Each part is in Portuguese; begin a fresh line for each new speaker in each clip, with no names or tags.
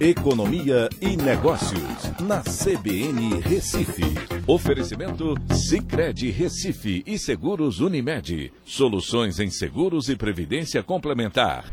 Economia e Negócios, na CBN Recife. Oferecimento Cicred Recife e Seguros Unimed. Soluções em seguros e previdência complementar.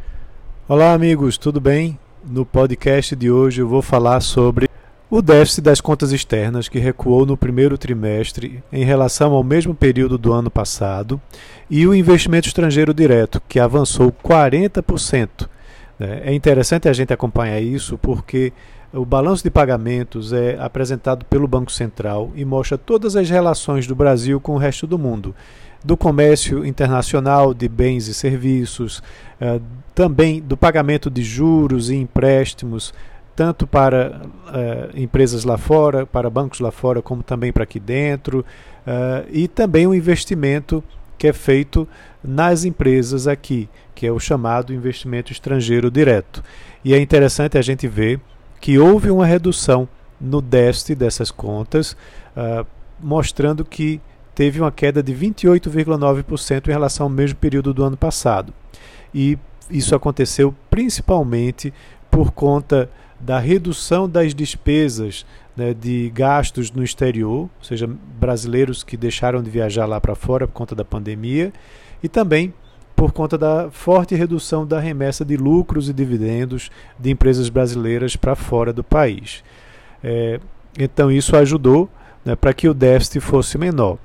Olá, amigos, tudo bem? No podcast de hoje eu vou falar sobre o déficit das contas externas, que recuou no primeiro trimestre em relação ao mesmo período do ano passado, e o investimento estrangeiro direto, que avançou 40% né? É interessante a gente acompanhar isso porque o balanço de pagamentos é apresentado pelo Banco Central e mostra todas as relações do Brasil com o resto do mundo. Do comércio internacional de bens e serviços, eh, também do pagamento de juros e empréstimos, tanto para eh, empresas lá fora, para bancos lá fora, como também para aqui dentro, eh, e também o investimento que é feito nas empresas aqui, que é o chamado investimento estrangeiro direto. E é interessante a gente ver que houve uma redução no déficit dessas contas, uh, mostrando que teve uma queda de 28,9% em relação ao mesmo período do ano passado. E isso aconteceu principalmente por conta da redução das despesas né, de gastos no exterior, ou seja, brasileiros que deixaram de viajar lá para fora por conta da pandemia, e também por conta da forte redução da remessa de lucros e dividendos de empresas brasileiras para fora do país. É, então, isso ajudou né, para que o déficit fosse menor.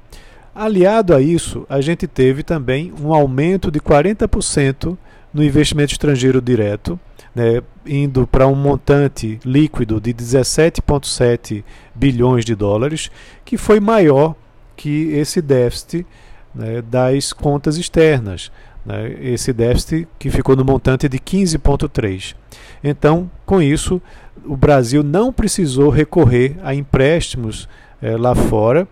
Aliado a isso, a gente teve também um aumento de 40% no investimento estrangeiro direto, né, indo para um montante líquido de 17,7 bilhões de dólares, que foi maior que esse déficit né, das contas externas. Né, esse déficit que ficou no montante de 15,3. Então, com isso, o Brasil não precisou recorrer a empréstimos é, lá fora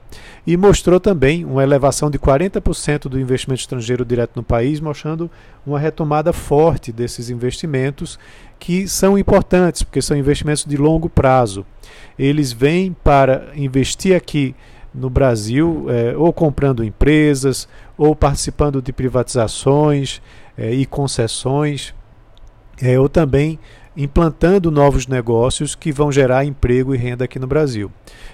e mostrou também uma elevação de 40% do investimento estrangeiro direto no país, mostrando uma retomada forte desses investimentos que são importantes, porque são investimentos de longo prazo. Eles vêm para investir aqui no Brasil, é, ou comprando empresas, ou participando de privatizações é, e concessões, é, ou também implantando novos negócios que vão gerar emprego e renda aqui no Brasil.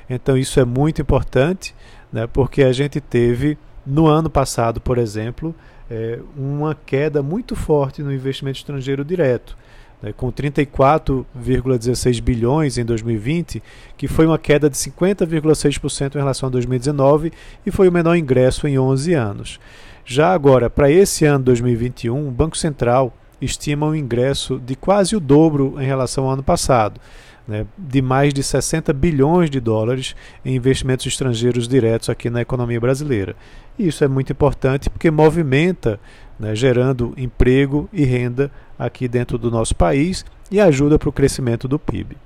Então isso é muito importante, né, porque a gente teve no ano passado, por exemplo, é, uma queda muito forte no investimento estrangeiro direto. Né, com 34,16 bilhões em 2020, que foi uma queda de 50,6% em relação a 2019 e foi o menor ingresso em 11 anos. Já agora, para esse ano 2021, o Banco Central estima um ingresso de quase o dobro em relação ao ano passado, né, de mais de 60 bilhões de dólares em investimentos estrangeiros diretos aqui na economia brasileira. E isso é muito importante porque movimenta, né, gerando emprego e renda aqui dentro do nosso país e ajuda para o crescimento do PIB.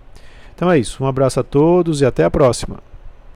Então é isso, um abraço a todos e até a próxima.